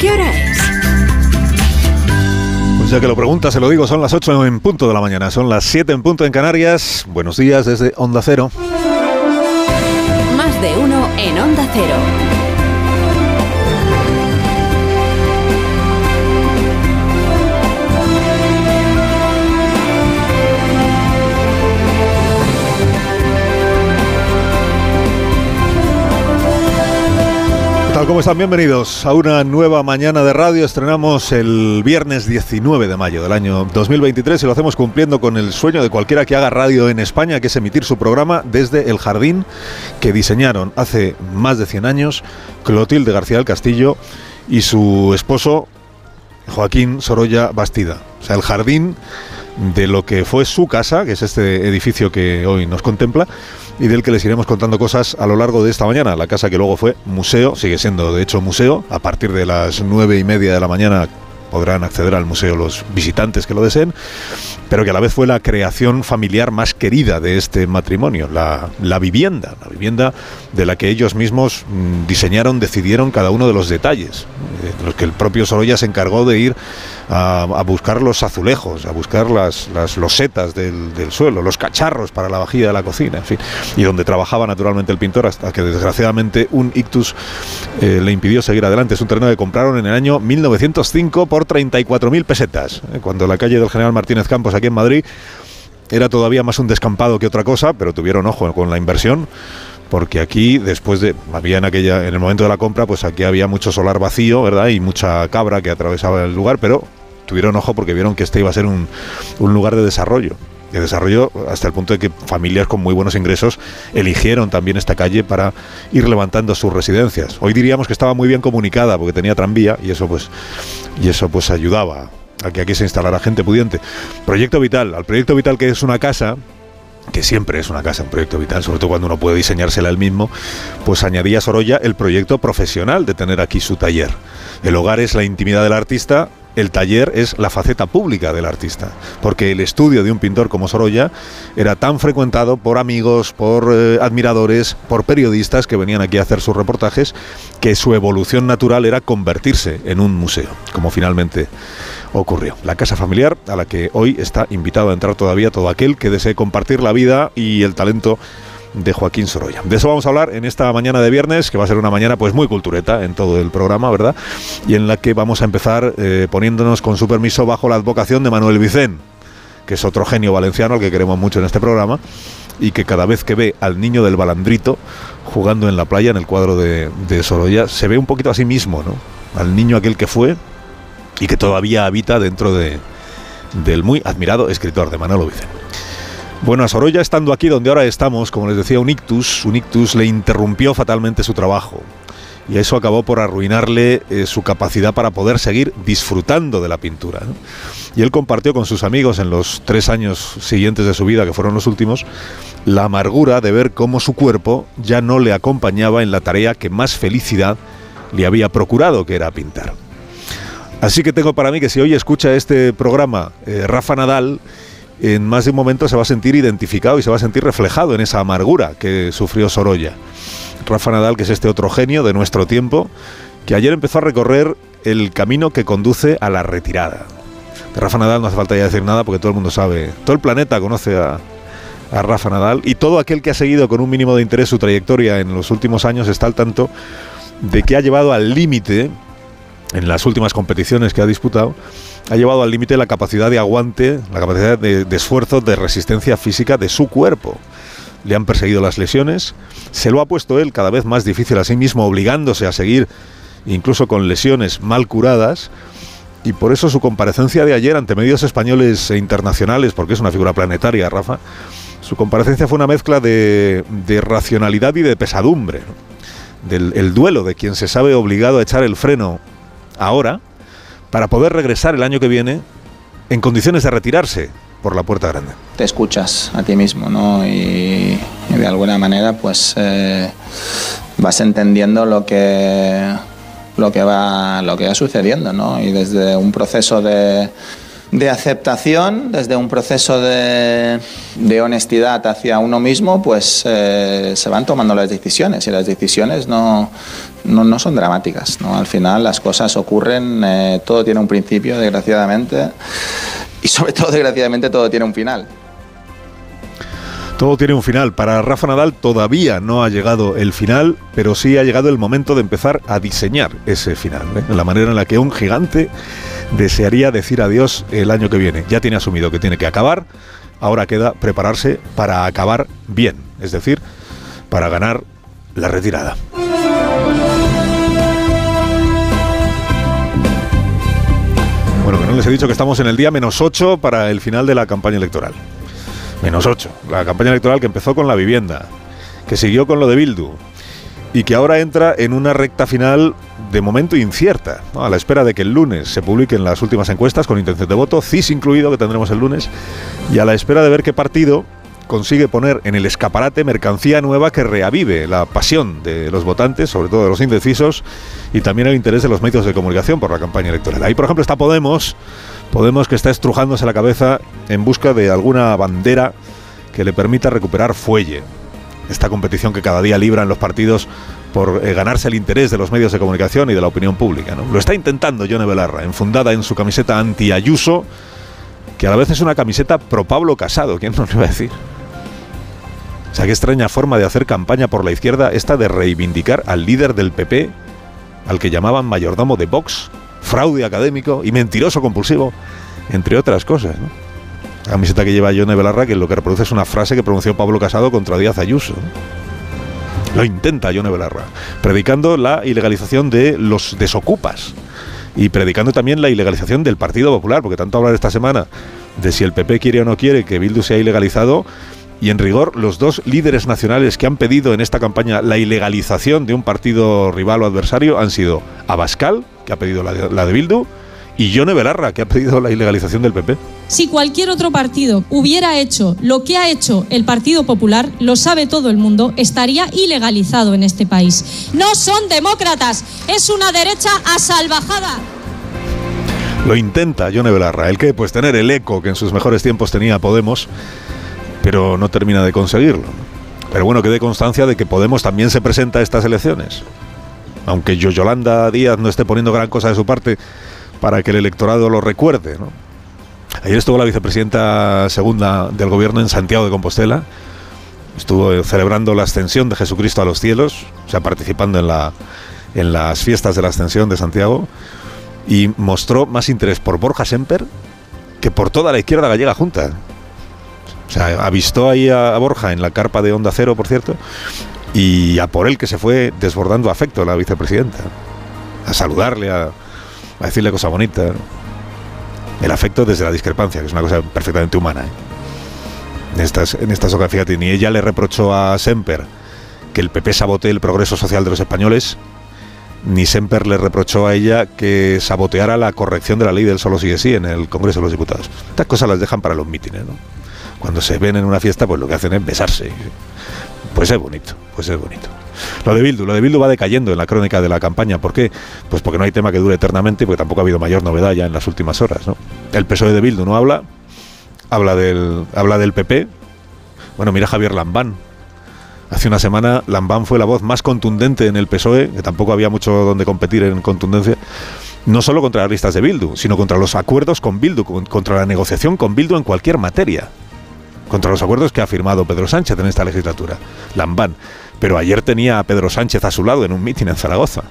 ¿qué hora es? Pues ya que lo pregunta, se lo digo, son las 8 en punto de la mañana, son las 7 en punto en Canarias. Buenos días desde Onda Cero. Más de uno en Onda Cero. ¿Cómo están? Bienvenidos a una nueva mañana de radio. Estrenamos el viernes 19 de mayo del año 2023 y lo hacemos cumpliendo con el sueño de cualquiera que haga radio en España, que es emitir su programa desde el jardín que diseñaron hace más de 100 años Clotilde García del Castillo y su esposo Joaquín Sorolla Bastida. O sea, el jardín de lo que fue su casa, que es este edificio que hoy nos contempla, y del que les iremos contando cosas a lo largo de esta mañana. La casa que luego fue museo, sigue siendo de hecho museo, a partir de las nueve y media de la mañana podrán acceder al museo los visitantes que lo deseen, pero que a la vez fue la creación familiar más querida de este matrimonio, la, la vivienda, la vivienda de la que ellos mismos mm, diseñaron, decidieron cada uno de los detalles, eh, los que el propio Sorolla se encargó de ir a, buscar los azulejos, a buscar las, losetas del, del suelo, los cacharros para la vajilla de la cocina, en fin, y donde trabajaba naturalmente el pintor hasta que desgraciadamente un ictus eh, le impidió seguir adelante. Es un terreno que compraron en el año 1905 por 34.000 pesetas, eh, cuando la calle del General Martínez Campos aquí en Madrid era todavía más un descampado que otra cosa, pero tuvieron ojo con la inversión porque aquí después de había en aquella en el momento de la compra pues aquí había mucho solar vacío verdad y mucha cabra que atravesaba el lugar pero tuvieron ojo porque vieron que este iba a ser un lugar de desarrollo de desarrollo hasta el punto de que familias con muy buenos ingresos eligieron también esta calle para ir levantando sus residencias. Hoy diríamos que estaba muy bien comunicada porque tenía tranvía y eso pues y eso pues ayudaba a que aquí se instalara gente pudiente. Proyecto Vital, al Proyecto Vital que es una casa que siempre es una casa, un proyecto vital, sobre todo cuando uno puede diseñársela él mismo, pues añadía Sorolla el proyecto profesional de tener aquí su taller. El hogar es la intimidad del artista, el taller es la faceta pública del artista, porque el estudio de un pintor como Sorolla era tan frecuentado por amigos, por eh, admiradores, por periodistas que venían aquí a hacer sus reportajes, que su evolución natural era convertirse en un museo, como finalmente ocurrió. La casa familiar a la que hoy está invitado a entrar todavía todo aquel que desee compartir la vida y el talento de Joaquín Sorolla. De eso vamos a hablar en esta mañana de viernes, que va a ser una mañana pues muy cultureta en todo el programa, ¿verdad? Y en la que vamos a empezar eh, poniéndonos con su permiso bajo la advocación de Manuel Vicén, que es otro genio valenciano al que queremos mucho en este programa y que cada vez que ve al niño del balandrito jugando en la playa en el cuadro de, Sorolla, se ve un poquito a sí mismo, ¿no? Al niño aquel que fue y que todavía habita dentro de, del muy admirado escritor de Manolo Vicén. Bueno, a Sorolla, estando aquí donde ahora estamos, como les decía, un ictus, un ictus le interrumpió fatalmente su trabajo. Y eso acabó por arruinarle eh, su capacidad para poder seguir disfrutando de la pintura. Y él compartió con sus amigos en los tres años siguientes de su vida, que fueron los últimos, la amargura de ver cómo su cuerpo ya no le acompañaba en la tarea que más felicidad le había procurado, que era pintar. Así que tengo para mí que si hoy escucha este programa eh, Rafa Nadal, en más de un momento se va a sentir identificado y se va a sentir reflejado en esa amargura que sufrió Sorolla. Rafa Nadal, que es este otro genio de nuestro tiempo, que ayer empezó a recorrer el camino que conduce a la retirada. De Rafa Nadal no hace falta ya decir nada porque todo el mundo sabe, todo el planeta conoce a, a Rafa Nadal y todo aquel que ha seguido con un mínimo de interés su trayectoria en los últimos años está al tanto de que ha llevado al límite en las últimas competiciones que ha disputado, ha llevado al límite la capacidad de aguante, la capacidad de, de, esfuerzo, de resistencia física de su cuerpo. Le han perseguido las lesiones, se lo ha puesto él cada vez más difícil a sí mismo, obligándose a seguir incluso con lesiones mal curadas. Y por eso su comparecencia de ayer ante medios españoles e internacionales, porque es una figura planetaria, Rafa, su comparecencia fue una mezcla de, de racionalidad y de pesadumbre. Del el duelo de quien se sabe obligado a echar el freno ahora para poder regresar el año que viene en condiciones de retirarse por la puerta grande. Te escuchas a ti mismo, ¿no? Y, de alguna manera, pues eh, vas entendiendo lo que lo que va lo que va sucediendo, ¿no? Y desde un proceso de, de aceptación, desde un proceso de, de, honestidad hacia uno mismo, pues eh, se van tomando las decisiones y las decisiones no, no, no son dramáticas. ¿no? Al final las cosas ocurren, eh, todo tiene un principio, desgraciadamente, y sobre todo, desgraciadamente, todo tiene un final. Todo tiene un final. Para Rafa Nadal todavía no ha llegado el final, pero sí ha llegado el momento de empezar a diseñar ese final. ¿eh? La manera en la que un gigante desearía decir adiós el año que viene. Ya tiene asumido que tiene que acabar, ahora queda prepararse para acabar bien, es decir, para ganar la retirada. Bueno, que no les he dicho que estamos en el día menos 8 para el final de la campaña electoral. Menos 8. La campaña electoral que empezó con la vivienda, que siguió con lo de Bildu y que ahora entra en una recta final de momento incierta, a la espera de que el lunes se publiquen las últimas encuestas con intención de voto, CIS incluido, que tendremos el lunes, y a la espera de ver qué partido consigue poner en el escaparate mercancía nueva que reavive la pasión de los votantes, sobre todo de los indecisos, y también el interés de los medios de comunicación por la campaña electoral. Ahí, por ejemplo, está Podemos, Podemos que está estrujándose la cabeza en busca de alguna bandera que le permita recuperar fuelle. Esta competición que cada día libran los partidos por eh, ganarse el interés de los medios de comunicación y de la opinión pública. ¿no? Lo está intentando Yone Belarra, enfundada en su camiseta anti-Ayuso, que a la vez es una camiseta pro Pablo Casado, ¿quién nos iba a decir? O sea, qué extraña forma de hacer campaña por la izquierda esta de reivindicar al líder del PP, al que llamaban mayordomo de Vox, fraude académico y mentiroso compulsivo, entre otras cosas. La camiseta que lleva Yone Belarra, que lo que reproduce es una frase que pronunció Pablo Casado contra Díaz Ayuso. Lo intenta Yone Belarra, predicando la ilegalización de los desocupas y predicando también la ilegalización del Partido Popular, porque tanto hablar esta semana de si el PP quiere o no quiere que Bildu sea ilegalizado, y en rigor los dos líderes nacionales que han pedido en esta campaña la ilegalización de un partido rival o adversario han sido Abascal, que ha pedido la de, la de Bildu, y Yone Belarra, que ha pedido la ilegalización del PP. Si cualquier otro partido hubiera hecho lo que ha hecho el Partido Popular, lo sabe todo el mundo, estaría ilegalizado en este país. No son demócratas, es una derecha asalvajada. Lo intenta Yone Belarra, el que pues tener el eco que en sus mejores tiempos tenía Podemos, pero no termina de conseguirlo. Pero bueno, que dé constancia de que Podemos también se presenta a estas elecciones. Aunque yo, Yolanda Díaz no esté poniendo gran cosa de su parte para que el electorado lo recuerde. Ayer estuvo la vicepresidenta segunda del gobierno en Santiago de Compostela. Estuvo celebrando la ascensión de Jesucristo a los cielos, o sea, participando en, la, en las fiestas de la ascensión de Santiago, y mostró más interés por Borja Semper que por toda la izquierda gallega junta. O sea, avistó ahí a, a Borja en la carpa de Onda Cero, por cierto, y a por él que se fue desbordando afecto la vicepresidenta, a saludarle, a, a decirle cosas bonitas. El afecto desde la discrepancia, que es una cosa perfectamente humana. ¿eh? En estas, en estas ocasiones, fíjate, ni ella le reprochó a Semper que el PP sabotee el progreso social de los españoles, ni Semper le reprochó a ella que saboteara la corrección de la ley del solo sigue sí en el Congreso de los Diputados. Estas cosas las dejan para los mítines, ¿no? Cuando se ven en una fiesta, pues lo que hacen es besarse. Pues es bonito, pues es bonito. Lo de Bildu, lo de Bildu va decayendo en la crónica de la campaña. ¿Por qué? Pues porque no hay tema que dure eternamente, porque tampoco ha habido mayor novedad ya en las últimas horas. El PSOE de Bildu no habla, habla del, habla del PP. Bueno, mira Javier Lambán. Hace una semana Lambán fue la voz más contundente en el PSOE, que tampoco había mucho donde competir en contundencia, no solo contra las listas de Bildu, sino contra los acuerdos con Bildu, contra la negociación con Bildu en cualquier materia contra los acuerdos que ha firmado Pedro Sánchez en esta legislatura, Lambán. Pero ayer tenía a Pedro Sánchez a su lado en un mitin en Zaragoza.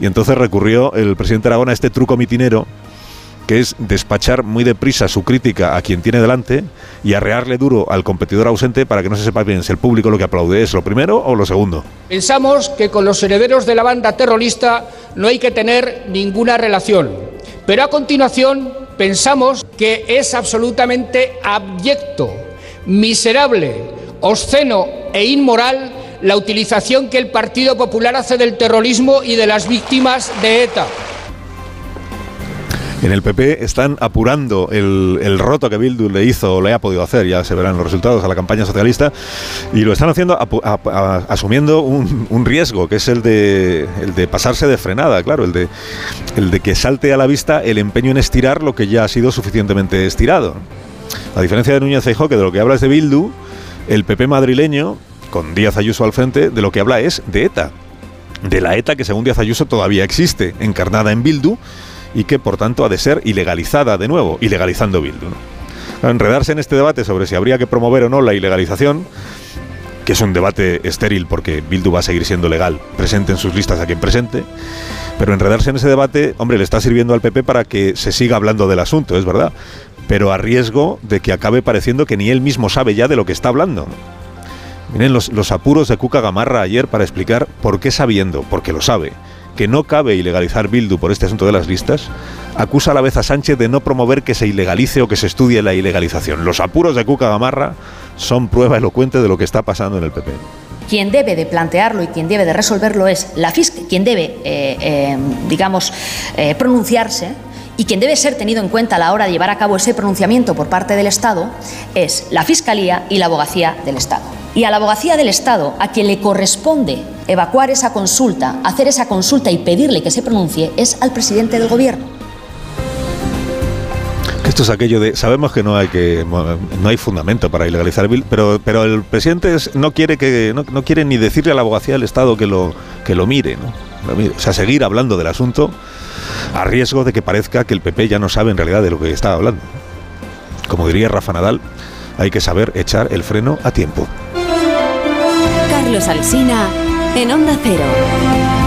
Y entonces recurrió el presidente Aragón a este truco mitinero que es despachar muy deprisa su crítica a quien tiene delante y arrearle duro al competidor ausente para que no se sepa bien si el público lo que aplaude es lo primero o lo segundo. Pensamos que con los herederos de la banda terrorista no hay que tener ninguna relación. Pero a continuación pensamos que es absolutamente abyecto miserable, obsceno e inmoral la utilización que el Partido Popular hace del terrorismo y de las víctimas de ETA. En el PP están apurando el, el, roto que Bildu le hizo o le ha podido hacer, ya se verán los resultados a la campaña socialista, y lo están haciendo asumiendo un, un, riesgo, que es el de, el de pasarse de frenada, claro, el de, el de que salte a la vista el empeño en estirar lo que ya ha sido suficientemente estirado. A diferencia de Núñez Feijóo, que de lo que habla es de Bildu, el PP madrileño, con Díaz Ayuso al frente, de lo que habla es de ETA. de la ETA que según Díaz Ayuso todavía existe, encarnada en Bildu y que por tanto ha de ser ilegalizada de nuevo, ilegalizando Bildu. Enredarse en este debate sobre si habría que promover o no la ilegalización, que es un debate estéril porque Bildu va a seguir siendo legal, presente en sus listas a quien presente, pero enredarse en ese debate, hombre, le está sirviendo al PP para que se siga hablando del asunto, es verdad, pero a riesgo de que acabe pareciendo que ni él mismo sabe ya de lo que está hablando. Miren los, apuros de Cuca Gamarra ayer para explicar por qué sabiendo, porque lo sabe, que no cabe ilegalizar Bildu por este asunto de las listas, acusa a la vez a Sánchez de no promover que se ilegalice o que se estudie la ilegalización. Los apuros de Cuca Gamarra son prueba elocuente de lo que está pasando en el PP. Quien debe de plantearlo y quien debe de resolverlo es la FISC, quien debe, eh, eh, digamos, eh, pronunciarse y quien debe ser tenido en cuenta a la hora de llevar a cabo ese pronunciamiento por parte del Estado es la Fiscalía y la Abogacía del Estado. Y a la Abogacía del Estado, a quien le corresponde evacuar esa consulta, hacer esa consulta y pedirle que se pronuncie, es al presidente del Gobierno. Esto es aquello de sabemos que no hay que no hay fundamento para ilegalizar Bildu, pero pero el presidente no quiere que no, quiere ni decirle a la abogacía del Estado que lo que lo mire, ¿no? O sea, seguir hablando del asunto a riesgo de que parezca que el PP ya no sabe en realidad de lo que está hablando. Como diría Rafa Nadal, hay que saber echar el freno a tiempo. Carlos Alsina en Onda Cero.